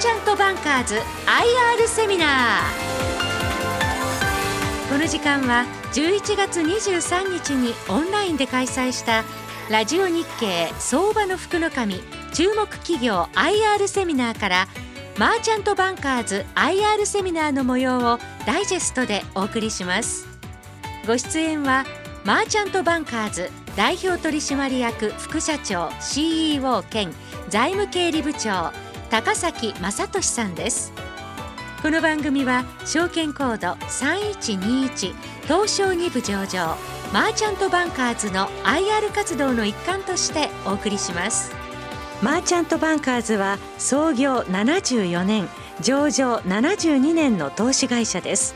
ーチャントバンカーズ IR セミナー。この時間は11月23日にオンラインで開催したラジオ日経相場の福の神注目企業 IR セミナーからマーチャントバンカーズ IR セミナーの模様をダイジェストでお送りします。ご出演はマーチャントバンカーズ代表取締役副社長 CEO 兼財務経理部長高崎正俊さんです。この番組は証券コード3121東証2部上場マーチャントバンカーズの IR 活動の一環としてお送りします。マーチャントバンカーズは創業74年上場72年の投資会社です。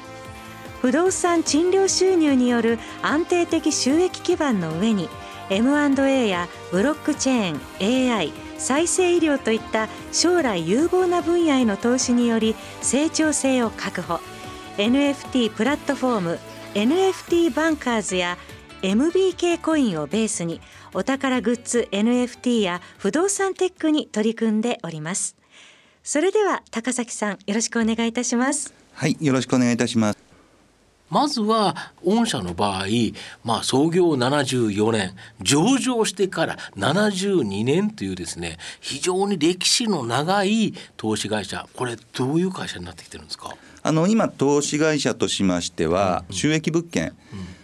不動産賃料収入による安定的収益基盤の上に M&A やブロックチェーン AI 再生医療といった将来有望な分野への投資により成長性を確保。NFT プラットフォーム NFT バンカーズや MBK コインをベースにお宝グッズ NFT や不動産テックに取り組んでおります。それでは高崎さんよろしくお願いいたします。はいよろしくお願いいたします。まずは御社の場合、まあ、創業74年上場してから72年というですね非常に歴史の長い投資会社これどういう会社になってきてるんですか？あの今投資会社としましては、収益物件、うん、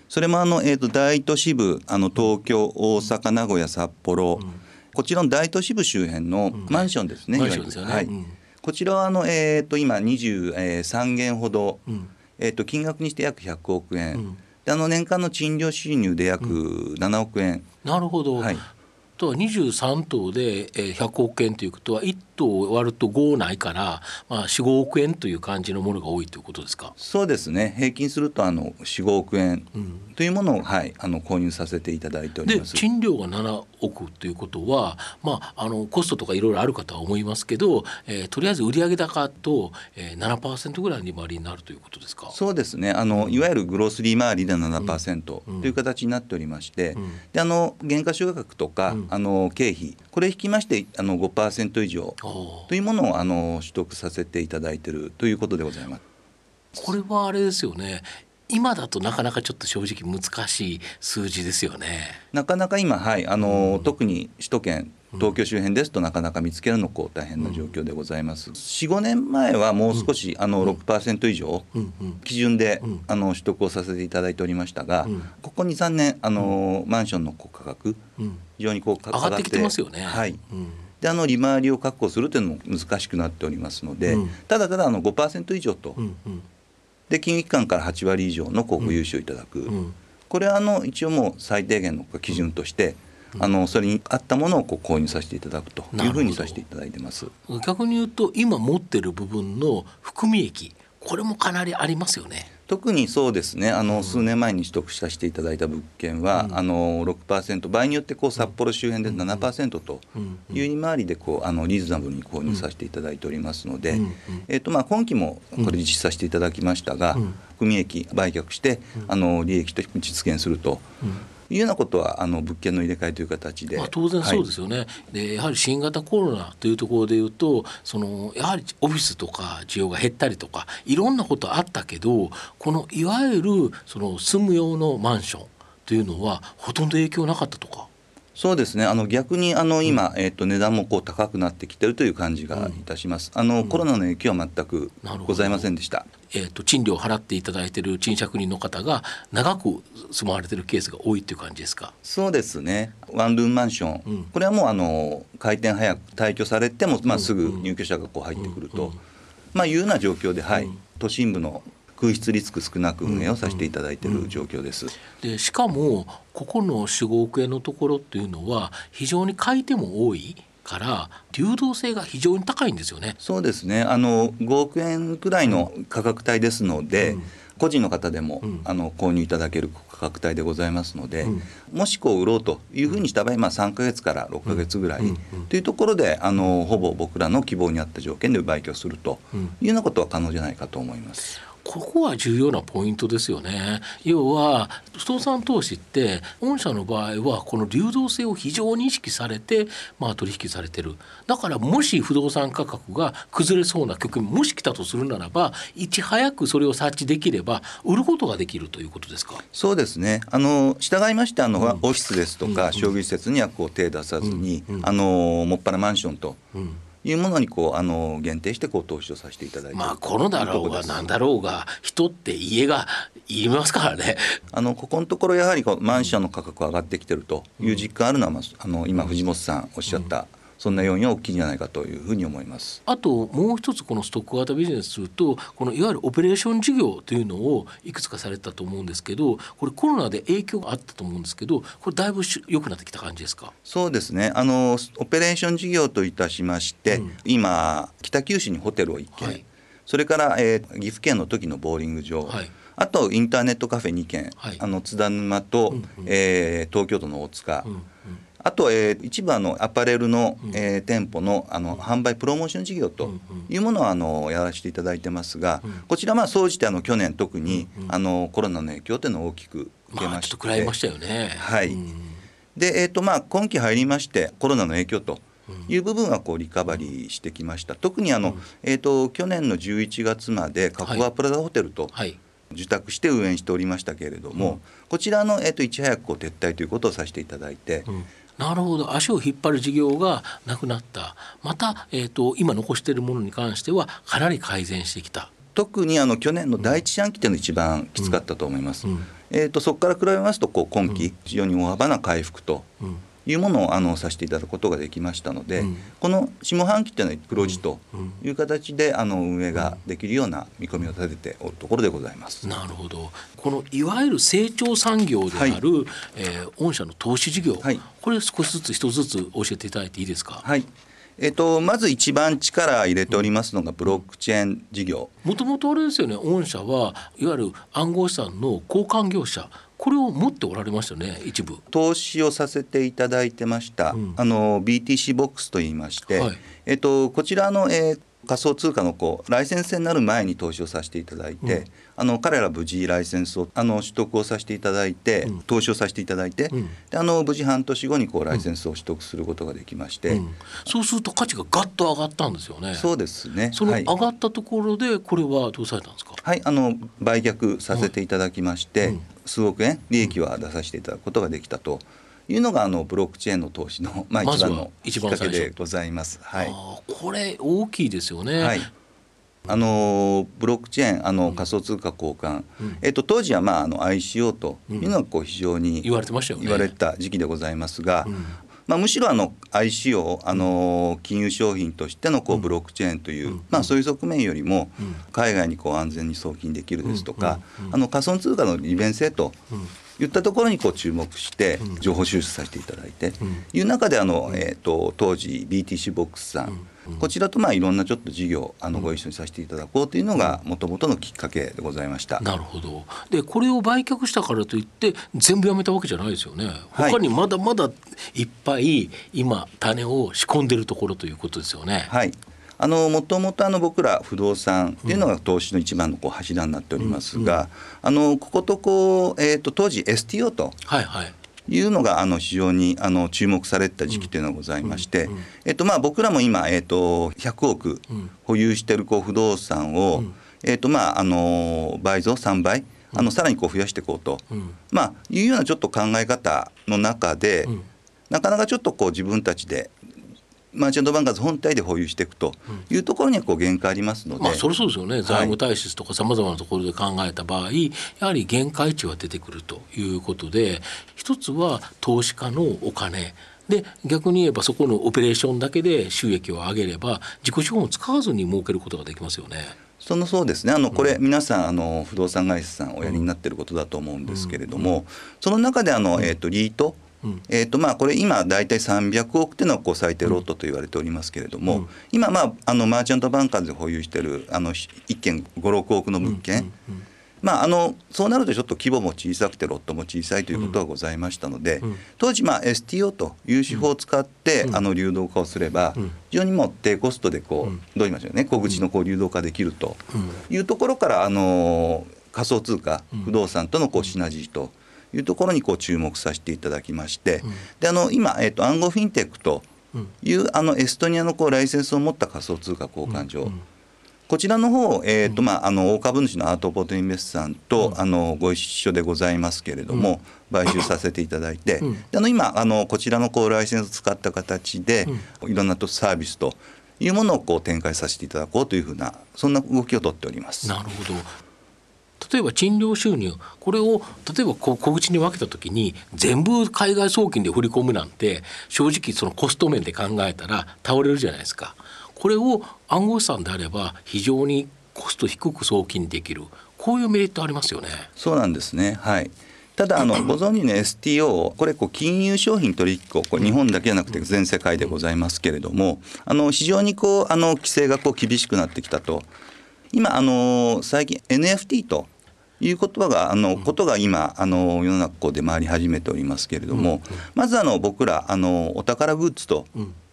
それもあの、えーと、大都市部あの東京大阪名古屋札幌、うん、こちらの大都市部周辺のマンションですね、うん、マンションですよね、はい、こちらはあの、えーと、今23軒ほど、えーと、金額にして約100億円、うん、であの年間の賃料収入で約7億円、なるほど、はい、とは23棟で100億円ということは1棟割ると5ないから、まあ、45億円という感じのものが多いということですか？そうですね。平均するとあの45億円というものを、はい、あの購入させていただいております。賃料が7億ということは、まあ、あのコストとかいろいろあるかとは思いますけど、えー、とりあえず売上高と、えー、7%ぐらいに回りになるということですか？そうですね。あの、いわゆるグロースリー回りで7%という形になっておりまして、うん。うん、であの減価償却とか、あの経費これ引きましてあの5%以上というものをあの取得させていただいているということでございます。これはあれですよね今だとなかなかちょっと正直難しい数字ですよね。なかなか今はいあの、うん、特に首都圏東京周辺ですとなかなか見つけるのこう大変な状況でございます。45年前はもう少し、あの6%以上基準で、あの取得をさせていただいておりましたが、ここ23年あの、マンションの価格、非常にこう上がってきてますよね。はい。であの利回りを確保するというのも難しくなっておりますので、ただただあの5%以上と、で金融機関から8割以上の国庫融資をいただく、これはあの一応もう最低限の基準として、あのそれに合ったものをこう購入させていただくというふうにさせていただいてます。逆に言うと今持ってる部分の含み益これもかなりありますよね。特にそうですね。あの、うん、数年前に取得させていただいた物件は、うん、あの6%場合によってこう札幌周辺で7%という利回りでこうあのリーズナブルに購入させていただいておりますので、えーとまあ、今期もこれ実施させていただきましたが、含み益売却してあの利益と実現すると。いうようなことはあの物件の入れ替えという形で、まあ、当然そうですよね、はい、でやはり新型コロナというところでいうとそのやはりオフィスとか需要が減ったりとかいろんなことあったけどこのいわゆるその住む用のマンションというのはほとんど影響なかったとか。そうですね。あの逆にあの今、うん、えー、と値段もこう高くなってきてるという感じがいたします、うん、あの、コロナの影響は全くございませんでした。えーと、賃料を払っていただいている賃借人の方が長く住まわれているケースが多いという感じですか？そうですね。ワンルームマンション、うん、これはもうあの開店早く退去されても、まあ、すぐ入居者がこう入ってくると、まあ、いうような状況で、はい、都心部の空室リスク少なく運営をさせていただいている状況です。でしかもここの45億円のところっていうのは非常に買い手も多いから流動性が非常に高いんですよね。そうですね。あの5億円くらいの価格帯ですので、うん、個人の方でも、うん、あの購入いただける価格帯でございますので、うん、もしこう売ろうというふうにした場合、まあ、3か月から6か月ぐらいというところであのほぼ僕らの希望に合った条件で売却するというようなことは可能じゃないかと思います。ここは重要なポイントですよね。要は不動産投資って御社の場合はこの流動性を非常に意識されてまあ取引されてる。だからもし不動産価格が崩れそうな局面もし来たとするならばいち早くそれを察知できれば売ることができるということですか？そうですね。あの従いましてあの、うん、オフィスですとか、商業施設にはこう手出さずに、うんうん、あのもっぱらマンションと。うんいうものにこうあの限定してこう投資をさせていただいてまあコロナだろうがなんだろうが人って家がいますからね。あのここのところやはりこうマンションの価格上がってきてるという実感あるのは、まあ、あの今藤本さんおっしゃった、うんそんな要因は大きいんじゃないかというふうに思います。あともう一つこのストック型ビジネスするとこのいわゆるオペレーション事業というのをいくつかされたと思うんですけどこれコロナで影響があったと思うんですけどこれだいぶ良くなってきた感じですか？そうですね。あのオペレーション事業といたしまして、うん、今北九州にホテルを1軒、はい、それから、えー、岐阜県の時のボーリング場、はい。あとインターネットカフェ2軒、はい、あの津田沼と、うんうん、えー、東京都の大塚、うんうんあと、えー、一部あのアパレルの、えー、店舗のあの販売プロモーション事業というものをあのやらせていただいてますが、こちらまあ総じてあの去年特に、あのコロナの影響というのを大きく受けまして、まあ、ましたよね。はい。でえっ、ー、とまあ今期入りましてコロナの影響と。いう部分はこうリカバリーしてきました。特にあの、えーと、去年の11月までカコアプラザホテルと、はい。受託して運営しておりましたけれども、うん、こちらの、えーと、いち早くこう撤退ということをさせていただいて、うん、なるほど。足を引っ張る事業がなくなった。また、えーと、今残しているものに関してはかなり改善してきた。特にあの去年の第一四半期っていうのが一番きつかったと思います。うん。うん、えーと、そこから比べますとこう今期非常に大幅な回復というものをあのさせていただくことができましたので、うん、この下半期っていうのは黒字という形であの運営ができるような見込みを立てておるところでございます。なるほど。このいわゆる成長産業である、はい、えー、御社の投資事業、はい、これ少しずつ一つずつ教えていただいていいですか？はい。えっと、まず一番力入れておりますのがブロックチェーン事業。もともとあれですよね御社はいわゆる暗号資産の交換業者これを持っておられましたね一部。投資をさせていただいてました、うん、あの BTC ボックスといいまして、はい、えっと、こちらの、えー、仮想通貨のこうライセンスになる前に投資をさせていただいて、うん、あの彼ら無事ライセンスをあの取得をさせていただいて、うん、投資をさせていただいて、うん、であの無事半年後にこうライセンスを取得することができまして、そうすると価値がガッと上がったんですよね。そうですね。その上がったところでこれはどうされたんですか？はい、あの売却させていただきまして、数億円利益は出させていただくことができたと。いうのがあのブロックチェーンの投資の、まあ、一番のきっかけでございます。はい、これ大きいですよね。はい、あのブロックチェーンあの仮想通貨交換、うん、えっと、当時は、まあ、あの ICO というのがこう非常に言われてましたよね。言われた時期でございますが、うん、まあ、むしろあの ICO あの金融商品としてのこうブロックチェーンという、うん、まあ、そういう側面よりも海外にこう安全に送金できるですとか、あの仮想通貨の利便性と言ったところにこう注目して情報収集させていただいて、いう中であの、えー、と当時 BTC ボックスさん、こちらとまあいろんなちょっと事業あのご一緒にさせていただこうというのがもともとのきっかけでございました。なるほど。でこれを売却したからといって全部やめたわけじゃないですよね。他にまだまだいっぱい今種を仕込んでるところということですよね。はい。あのもともとあの僕ら不動産っていうのが投資の一番のこう柱になっておりますが、あのこことこう、えー、と当時 STO と。はいはいいうのがあの非常にあの注目された時期というのがございまして、えっとまあ、僕らも今、えっと、100億保有しているこう不動産を、えっとまあ、あの倍増3倍あのさらにこう増やしていこうと、まあ、いうようなちょっと考え方の中で、なかなかちょっとこう自分たちでマーチャントバンカーズ本体で保有していくというところにはこう限界ありますので、まあ、それそうですよね、財務体質とかさまざまなところで考えた場合、やはり限界値は出てくるということで一つは投資家のお金。で逆に言えばそこのオペレーションだけで収益を上げれば自己資本を使わずに儲けることができますよね。そのそうですね。あのこれ、皆さんあの不動産会社さんおやりになっていることだと思うんですけれども、その中であの、えー、とリートえーとまあ、これ今大体300億っていうのはこう最低ロットと言われておりますけれども、うん、今、まあ、あのマーチャントバンカーで保有しているあの1件56億の物件、まあ、あのそうなるとちょっと規模も小さくてロットも小さいということがございましたので、うん、当時、まあ、STO という手法を使って、うん、あの流動化をすれば、非常にも低コストでこう、どう言いましょうね小口のこう流動化できるというところからあの仮想通貨不動産とのこうシナジーというところにこう注目させていただきまして、であの今、えーと、暗号フィンテックという、あのエストニアのこうライセンスを持った仮想通貨交換所、こちらの方、えーとまあ、あの大株主のアートポートインベスさんと、うん、あのご一緒でございますけれども、うん、買収させていただいて、うん、あの今あのこちらのこうライセンスを使った形で、いろんなとサービスというものをこう展開させていただこうというふうなそんな動きをとっております。なるほど例えば賃料収入これを例えば小口に分けた時に全部海外送金で振り込むなんて正直そのコスト面で考えたら倒れるじゃないですか。これを暗号資産であれば非常にコスト低く送金できるこういうメリットありますよね。そうなんですねはいただあの ご存知の STO これこう金融商品取引こう日本だけじゃなくて全世界でございますけれどもあの非常にこうあの規制がこう厳しくなってきたと今あの最近 NFT という言葉があのことが今あの世の中で回り始めておりますけれどもまずあの僕らあのお宝グッズと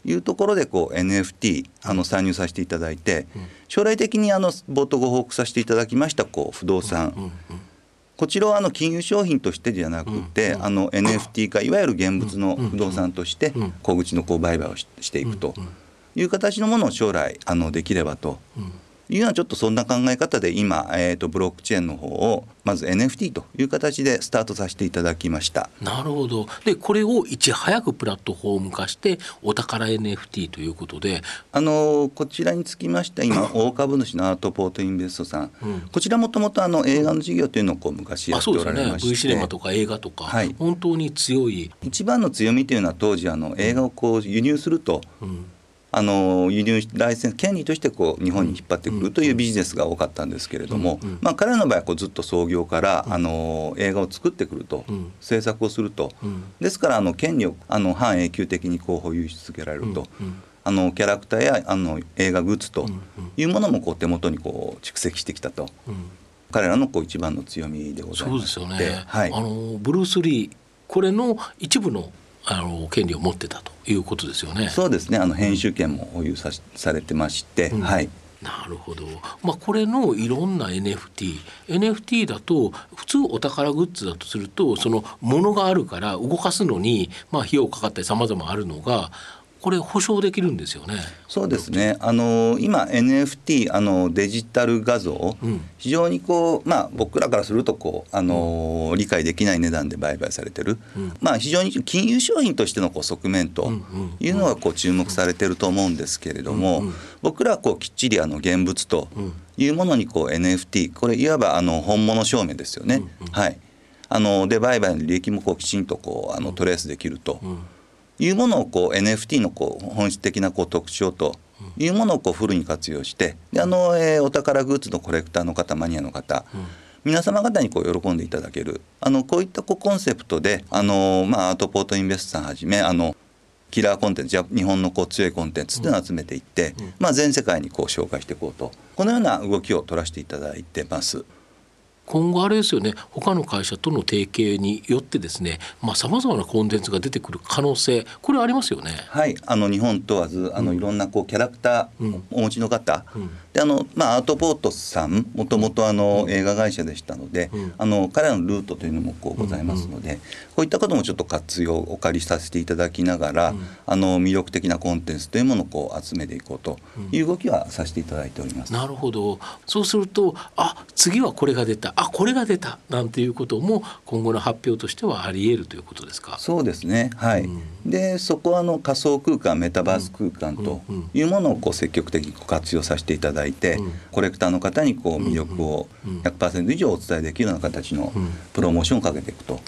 いうところでこう NFT あの参入させていただいて、将来的にあの冒頭ご報告させていただきましたこう不動産、こちらはあの金融商品としてではなくて、あの NFT 化いわゆる現物の不動産として小口のこう売買をしていくという形のものを将来あのできればというようなちょっとそんな考え方で今、えーと、ブロックチェーンの方をまず NFT という形でスタートさせていただきました。なるほど。でこれをいち早くプラットフォーム化してお宝 NFT ということで。あのこちらにつきまして今大株主のアートポートインベストさん、うん、こちらもともとあの映画の事業というのをこう昔やっておられまして、ね、V シネマとか映画とか、はい、本当に強い。一番の強みというのは当時あの映画をこう輸入すると、うんあの輸入ライセンス権利としてこう日本に引っ張ってくるというビジネスが多かったんですけれども、まあ、彼らの場合はこうずっと創業からあの映画を作ってくると、制作をすると、ですからあの権利をあの半永久的にこう保有し続けられると。あのキャラクターやあの映画グッズというものもこう手元にこう蓄積してきたと、彼らのこう一番の強みでございますそうですよね、はい、あのブルース・リーこれの一部のあの権利を持ってたということですよね。そうですね。あの編集権も保有さされてまして、うん、はい。なるほど、まあ、これのいろんな NFT NFT だと普通お宝グッズだとするとそのものがあるから動かすのにまあ費用かかったりさまざまあるのがこれ保証できるんですよね。そうですね。あの今 NFT あのデジタル画像、うん、非常にこうまあ僕らからするとこうあの、うん、理解できない値段で売買されてる、うん、まあ非常に金融商品としてのこう側面というのがこう注目されてると思うんですけれども、僕らはこうきっちりあの現物というものにこう NFT これいわばあの本物証明ですよね。はい。あので売買の利益もこうきちんとこうあのトレースできると。いうものをこう NFT のこう本質的なこう特徴というものをこうフルに活用してであの、えー、お宝グッズのコレクターの方マニアの方、うん、皆様方にこう喜んでいただけるあのこういったこうコンセプトであの、まあ、アートポートインベストさんはじめあのキラーコンテンツ日本のこう強いコンテンツっていうのを集めていって、うん、まあ、全世界にこう紹介していこうとこのような動きを取らせていただいてます。今後あれですよね他の会社との提携によってですねさまざ、まなコンテンツが出てくる可能性これありますよね。はいあの日本問わずあの、うん、いろんなこうキャラクターお持ちの方、うん、であのまあ、アートポートさんもともとあの、映画会社でしたので、あの彼らのルートというのもこうございますので、こういったこともちょっと活用お借りさせていただきながら、あの魅力的なコンテンツというものをこう集めていこうという動きはさせていただいております。なるほど。そうするとあ次はこれが出たあこれが出たなんていうことも今後の発表としてはあり得るということですか？そうですね。はい、うん、でそこはあの仮想空間メタバース空間というものをこう積極的に活用させていただいて、うん、こレクターの方にこう魅力を100%以上お伝えできるような形のプロモーションをかけていくと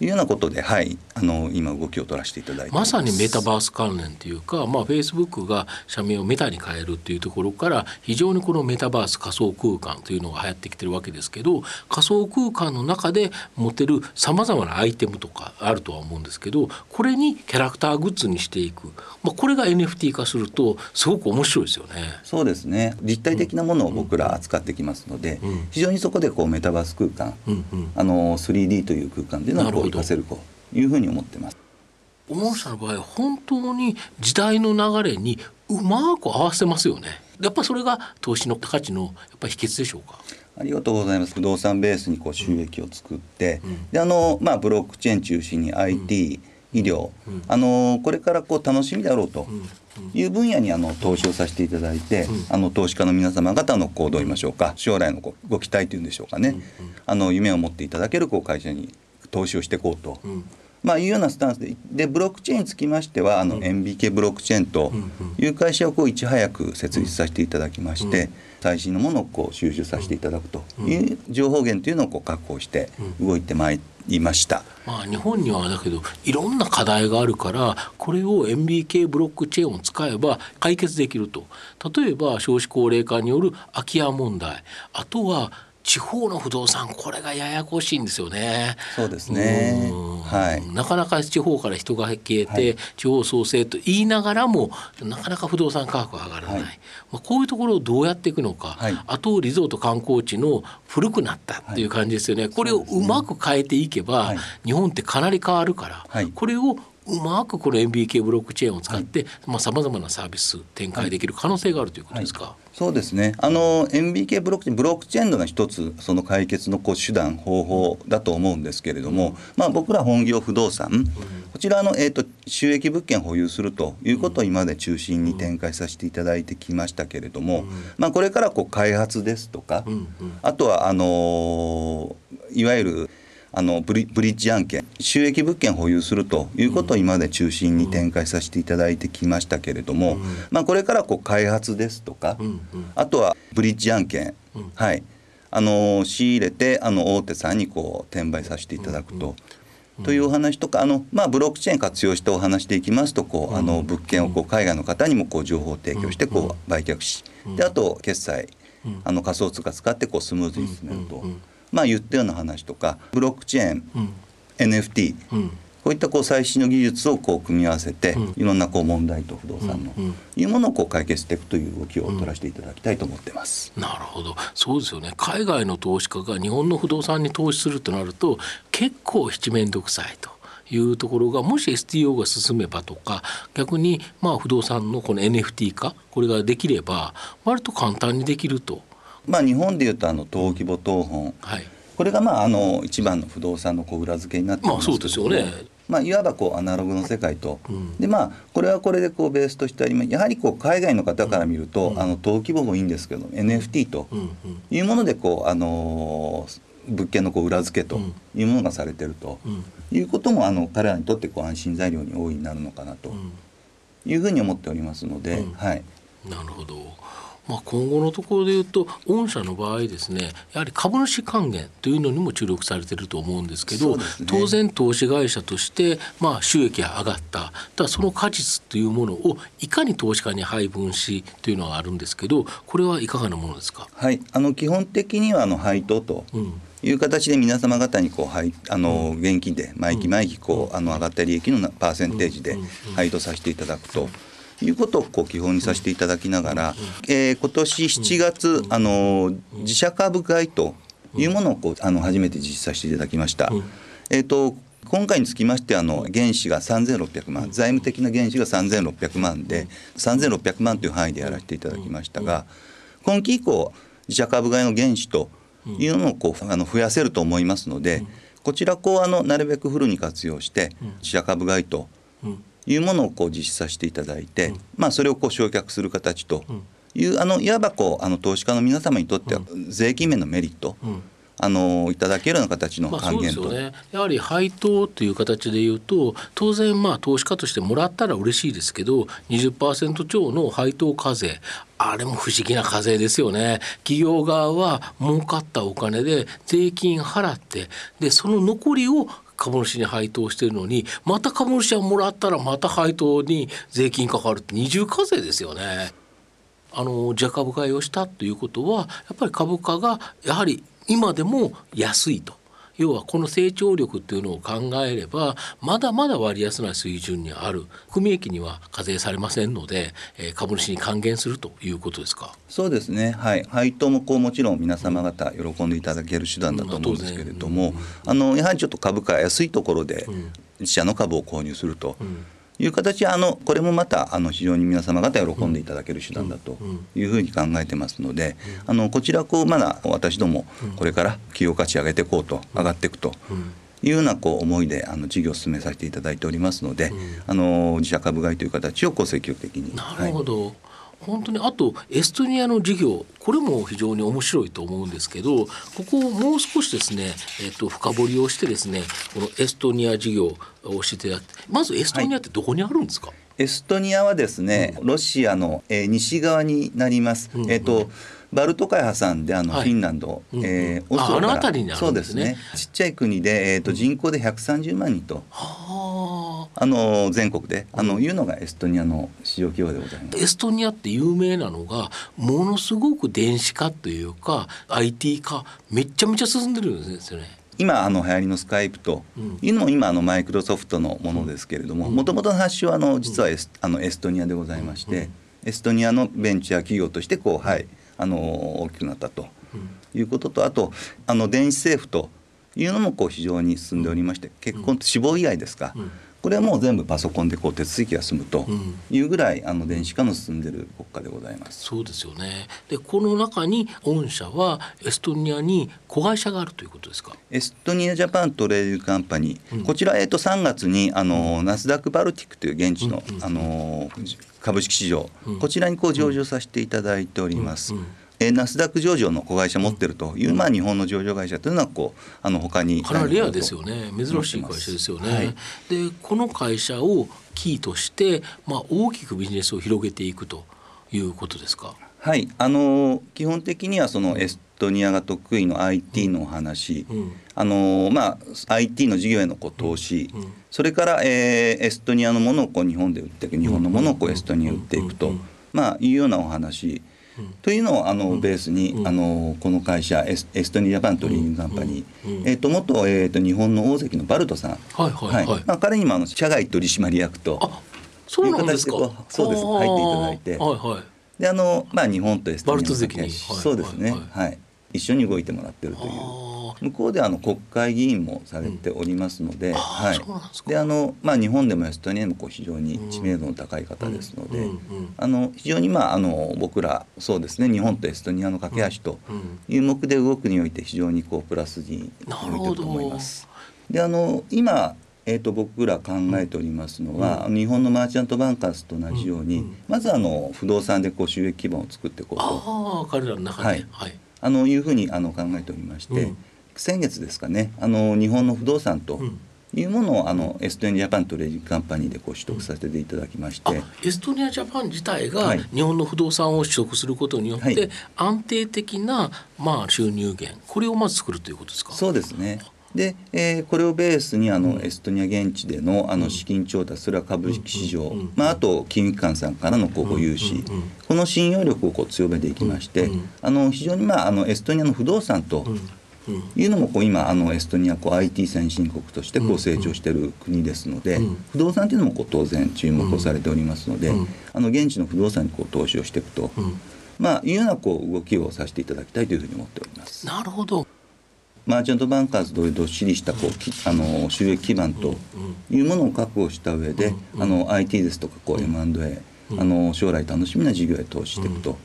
いうようなことで、はい、あの今動きを取らせていただいてまさにメタバース関連というか、まあ、フェイスブックが社名をメタに変えるっていうところから非常にこのメタバース仮想空間というのが流行ってきてるわけですけど仮想空間の中で持てるさまざまなアイテムとかあるとは思うんですけどこれにキャラクターグッズにしていく、まあ、これが NFT 化するとすごく面白いですよね。そうですね。立体的なものを僕ら扱ってきますので、うん、非常にそこでこうメタバース空間、うんうん、あの 3D という空間でのを活かせるというふうに思ってます。御社の場合本当に時代の流れにうまく合わせますよね。やっぱそれが投資の価値のやっぱ秘訣でしょうか？ありがとうございます。不動産ベースにこう収益を作って、うん、であのまあブロックチェーン中心に IT、うん、医療、うん、あのこれからこう楽しみだろうという分野にあの投資をさせていただいて、あの投資家の皆様方のこうどう言いましょうか、将来のご期待というんでしょうかね、あの夢を持っていただけるこう会社に投資をしていこうと。まあ、いうようなスタンスで。でブロックチェーンにつきましてはあの、MBK ブロックチェーンという会社をこういち早く設立させていただきまして、最新のものをこう収集させていただくと。いう情報源というのをこう確保して動いてまいりました。まあ、日本にはだけどいろんな課題があるからこれを MBK ブロックチェーンを使えば解決できると。例えば少子高齢化による空き家問題。あとは地方の不動産これがややこしいんですよね。そうですね。はい。なかなか地方から人が消えて、はい、地方創生と言いながらもなかなか不動産価格が上がらない。はい、まあこういうところをどうやっていくのか。はい、あとリゾート観光地の古くなったっていう感じですよね。これをうまく変えていけば、日本ってかなり変わるから、これをうまくこの MBK ブロックチェーンを使って、まあさまざまなサービス展開できる可能性があるということですか？そうですね。あの MBK ブロックチェーンブロックチェーンの一つその解決のこう手段方法だと思うんですけれども、まあ、僕ら本業不動産、こちらの、えーと、収益物件を保有するということを今まで中心に展開させていただいてきましたけれども、まあ、これからこう開発ですとか、あとはあのいわゆるあのブリブリッジ案件収益物件を保有するということを今まで中心に展開させていただいてきましたけれども、まあ、これからこう開発ですとか、あとはブリッジ案件、はい。あの仕入れてあの大手さんにこう転売させていただくと。というお話とかあの、まあ、ブロックチェーン活用してお話でいきますとこうあの物件をこう海外の方にもこう情報提供してこう売却しであと決済。あの仮想通貨使ってこうスムーズに進めると。まあ、言ったような話とかブロックチェーン、うん、NFT、うん、こういったこう最新の技術をこう組み合わせて、うん、いろんなこう問題と不動産の、いうものをこう解決していくという動きを取らせていただきたいと思ってます、なるほど。そうですよね。海外の投資家が日本の不動産に投資するとなると結構七面倒くさいと。いうところがもし STO が進めばとか逆にまあ不動産のこの NFT 化これができれば割と簡単にできるとまあ、日本でいうとあの登記簿謄本、はい、これがまああの一番の不動産のこう裏付けになってます。けど、まあ、そうですよね。まあ、いわばこうアナログの世界と、うん、でまあこれはこれでこうベースとしてありやはりこう海外の方から見ると、うん、あの登記簿もいいんですけど NFT というものでこう、あのー、物件のこう裏付けというものがされてるということもあの彼らにとってこう安心材料に大いになるのかなというふうに思っておりますので、はい。なるほどまあ、今後のところでいうと御社の場合ですねやはり株主還元というのにも注力されてると思うんですけど、ね、当然投資会社としてまあ収益が上がった。ただその果実というものをいかに投資家に配分しというのがあるんですけどこれはいかがなものですか、はい、あの基本的にはあの配当と、うん。いう形で皆様方にこうはいあの現金で毎期毎期こうあの上がった利益のパーセンテージで配当させていただくと。いうことをこう基本にさせていただきながら、えー、今年7月あの自社株買いというものをこうあの初めて実施させていただきました。えーと今回につきましてあの原資が3600万財務的な原資が3600万で3600万という範囲でやらせていただきましたが今期以降自社株買いの原資というのをこうあの増やせると思いますのでこちらこうあのなるべくフルに活用して自社株買いというものをこう実施させていただいて、うん、まあ、それをこう焼却する形という、あのいわばこうあの投資家の皆様にとっては税金面のメリット、あのいただけるような形の還元と、まあね、やはり配当という形でいうと当然まあ投資家としてもらったら嬉しいですけど20%超の配当課税。あれも不思議な課税ですよね。企業側は儲かったお金で税金払ってでその残りを株主に配当してるのにまた株主はもらったらまた配当に税金かかるって二重課税ですよね。あの自株買いをしたということはやっぱり株価がやはり今でも安いと要はこの成長力っていうのを考えればまだまだ割安な水準にある。組益には課税されませんので、えー、株主に還元するということですか？そうですね。はい。配当もこうもちろん皆様方喜んでいただける手段だと思うんですけれども、あのやはりちょっと株価安いところで自社の株を購入すると。うんいう形あのこれもまたあの非常に皆様方喜んでいただける手段だというふうに考えてますので、あのこちらこうまだ私どもこれから企業価値上げていこうと上がっていくと。いうようなこう思いであの事業を進めさせていただいておりますので、あの自社株買いという形をこう積極的に。なるほど、はい本当にあとエストニアの事業これも非常に面白いと思うんですけどここをもう少しですね、えっと、深掘りをしてですねこのエストニア事業をしていただまずエストニアってどこにあるんですか、はい、エストニアはですね、うん、ロシアの、えー、西側になります。うんうん、えっ、とバルト海挟んであの、フィンランド、うんうん、えー、オスロから。あね、そうですね。ちっちゃい国で、えーと、人口で130万人と、あ。の全国で。あの、いうのがエストニアの市場規模でございます。エストニアって有名なのがものすごく電子化というか IT 化めちゃめちゃ進んでるんですよね。今あの流行りのスカイプと。いうのも今あのマイクロソフトのものですけれどももともとの発祥はあの実はエス,、あのエストニアでございまして、エストニアのベンチャー企業としてこうはいあの大きくなったということとあとあの電子政府というのもこう非常に進んでおりまして結婚死亡以外ですか、これはもう全部パソコンでこう手続きが済むというぐらい、あの電子化の進んでる国家でございます。そうですよね。でこの中に御社はエストニアに子会社があるということですか？エストニアジャパントレーディングカンパニー、うん、こちらえっと3月にあの、ナスダックバルティックという現地の、あの株式市場、こちらにこう上場させていただいております。えナスダック上場の子会社持ってるという、まあ、日本の上場会社というのはこうあの他にかなりレアですよね。珍しい会社ですよね。はい、でこの会社をキーとして、まあ、大きくビジネスを広げていくということですか？はい。あの基本的にはそのエストニアが得意の IT のお話、うん、あのまあ、IT の事業へのこう投資、うん、それから、えー、エストニアのものをこう日本で売っていく。日本のものをこうエストニアに売っていくと、まあ、いうようなお話。というのをあのベースに、あのこの会社エスエストニア・ジャパントレーディングカンパニー、えー、と元、えー、と日本の大関の把瑠都さん、はいはいはい。まあ、彼にもあの社外取締役という形でこうそうです。入っていただいて、はいはい、であのまあ日本とエストニアの関係。そうですね、はい、一緒に動いてもらってるという。向こうであの国会議員もされておりますので、うん、はい、であのまあ日本でもエストニアでもこう非常に知名度の高い方ですので、あの非常にまああの僕らそうですね日本とエストニアの架け橋という目で動くにおいて非常にこうプラスに動いてると思います。であの今えーと、僕ら考えておりますのは、うん、日本のマーチャントバンカーズと同じように、うん、まずあの不動産でこう収益基盤を作っていこうと。あ彼らの中で、はい、はい、あのいうふうにあの考えておりまして、うん、先月ですかねあの日本の不動産というものをあのエストニアジャパンとレジカンパニーでこう取得させていただきまして、うん、エストニアジャパン自体が日本の不動産を取得することによって、安定的なまあ収入源これをまず作るということですか？そうですねで、えー、これをベースにあの、うん、エストニア現地でのあの資金調達それは株式市場、うん、まあ、あと金融機関さんからのこう保有資、この信用力をこう強めていきまして、あの非常に、まあ、あのエストニアの不動産と、いうのもこう今あのエストニアこう IT 先進国としてこう成長している国ですので、不動産というのもこう当然注目をされておりますので、あの現地の不動産にこう投資をしていくと、まあ、いうようなこう動きをさせていただきたいというふうに思っております。なるほどマーチャントバンカーズというどっしりしたこうあの収益基盤というものを確保した上で、あの IT ですとかこう M&A、あの将来楽しみな事業へ投資していくと。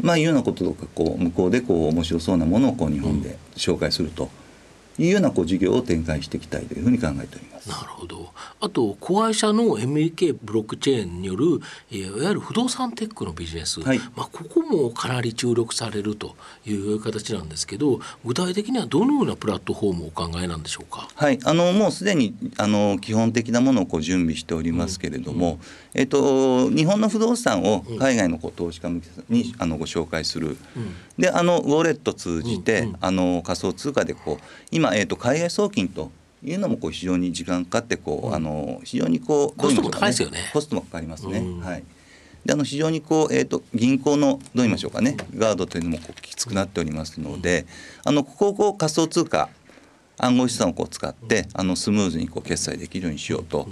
まあ、いうようなこととかこう向こうでこう面白そうなものをこう日本で紹介するというようなこう事業を展開していきたいというふうに考えております。なるほど。あと子会社の MLK ブロックチェーンによるいわゆる不動産テックのビジネス、はい、まあここもかなり注力されるという形なんですけど、具体的にはどのようなプラットフォームをお考えなんでしょうか？はい、あのもうすでにあの基本的なものをこう準備しておりますけれども、うんうん、えっと日本の不動産を海外のこう投資家向けにあのご紹介する。うん、で、あのウォレット通じて、あの仮想通貨でこう今えっと海外送金というのもこう非常に時間かかってこう、あの非常にこうコストも高いですよね。コストもかかりますね、はい。であの非常にこう、えーと、銀行のどう言いましょうかね。ガードというのもこうきつくなっておりますのであのここをこう仮想通貨暗号資産をこう使ってあのスムーズにこう決済できるようにしようと。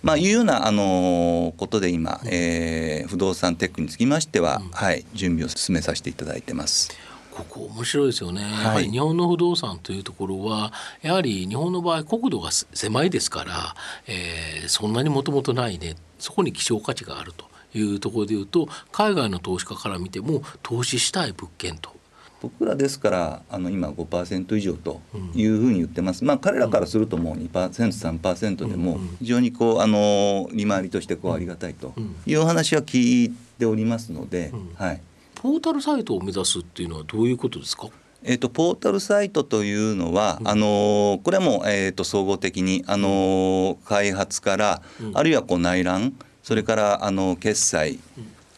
まあ、いうような、あのことで今、えー、不動産テックにつきましては、はい、準備を進めさせていただいてます。ここ面白いですよね、はい、日本の不動産というところはやはり日本の場合国土が狭いですから、えー、そんなにもともとないねそこに希少価値があるというところでいうと海外の投資家から見ても投資したい物件と。僕らですからあの今5%以上というふうに言ってます、まあ、彼らからするともう 2%3% でも非常にこうあの利回りとしてこうありがたいというお話は聞いておりますので、はい、ポータルサイトを目指すっていうのはどういうことですか？えーと、ポータルサイトというのは、うん、あのこれも、えーと、総合的に、あの開発から、うん、あるいはこう内覧それからあの決済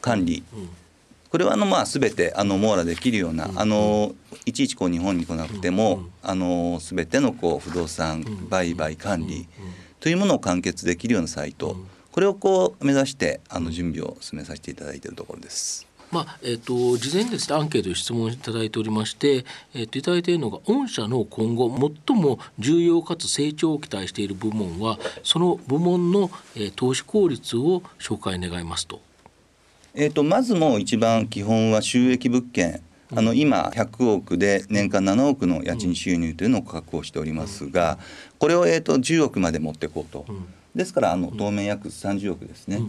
管理、これはあのまあ全てあの網羅できるような、あのいちいちこう日本に来なくても、あの全てのこう不動産売買管理というものを完結できるようなサイト、これをこう目指してあの準備を進めさせていただいているところです。まあえーと、事前にですねアンケートで質問いただいておりまして、えーと、いただいているのが御社の今後最も重要かつ成長を期待している部門はその部門の、えー、投資効率を紹介願いますと。えーと、まずも一番基本は収益物件あの今100億で年間7億の家賃収入というのを確保しておりますがこれをえと10億まで持っていこうと。ですからあの当面約30億ですね、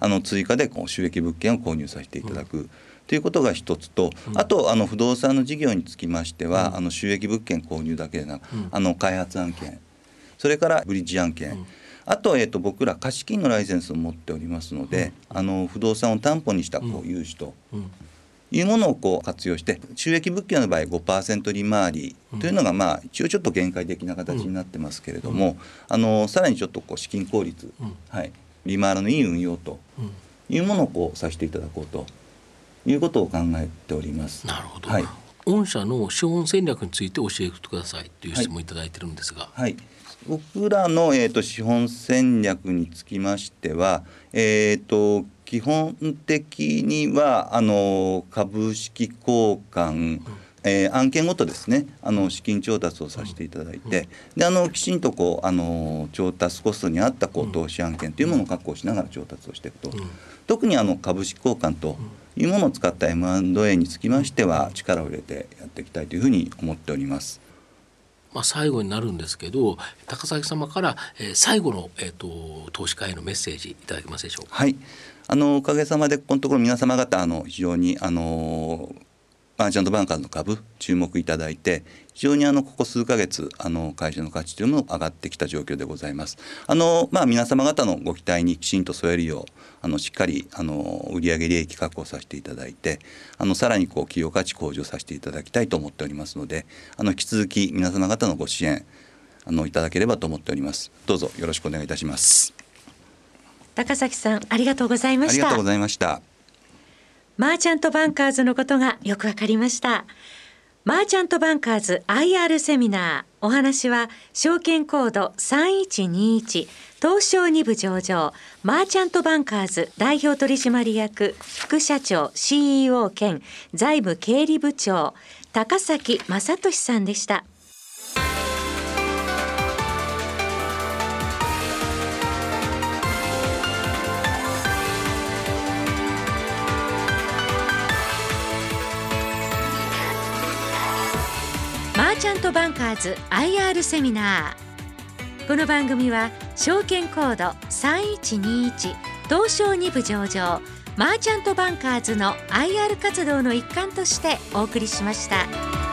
あの追加でこう収益物件を購入させていただく。ということが一つと、あとあの不動産の事業につきましては、あの収益物件購入だけでなく、あの開発案件それからブリッジ案件、あと,、えーと、僕ら貸金のライセンスを持っておりますので、あの不動産を担保にしたこう融資と。いうものをこう活用して収益物件の場合5%利回りというのがまあ一応ちょっと限界的な形になってますけれども、あのさらにちょっとこう資金効率、はい、利回りのいい運用というものをこうさせていただこうということを考えております。なるほど、はい、御社の資本戦略について教えてくださいという質問いただいてるんですが。はい、はい。僕らの、えーと、資本戦略につきましては、えーと基本的にはあの株式交換、えー、案件ごとですねあの資金調達をさせていただいて、であのきちんとこうあの調達コストに合ったこう投資案件というものを確保しながら調達をしていくと、特にあの株式交換というものを使った M&A につきましては力を入れてやっていきたいというふうに思っております。まあ、最後になるんですけど高崎様から、えー、最後の、えーと、投資家へのメッセージいただけますでしょうか？はいあのおかげさまでこのところ皆様方あの非常にあのマーチャントバンカーの株注目いただいて非常にあのここ数ヶ月あの会社の価値というのも上がってきた状況でございます。あのまあ皆様方のご期待にきちんと添えるようあのしっかりあの売上利益確保させていただいてあのさらにこう企業価値向上させていただきたいと思っておりますのであの引き続き皆様方のご支援あのいただければと思っております。どうぞよろしくお願いいたします。高崎さんありがとうございました。ありがとうございました。マーチャントバンカーズのことがよくわかりました。マーチャントバンカーズ IR セミナー。お話は証券コード3121東証2部上場。マーチャントバンカーズ代表取締役。副社長。CEO 兼財務経理部長。高崎正俊さんでした。ーチャントバンカーズ IR セミナーこの番組は証券コード3121東証2部上場マーチャントバンカーズの IR 活動の一環としてお送りしました。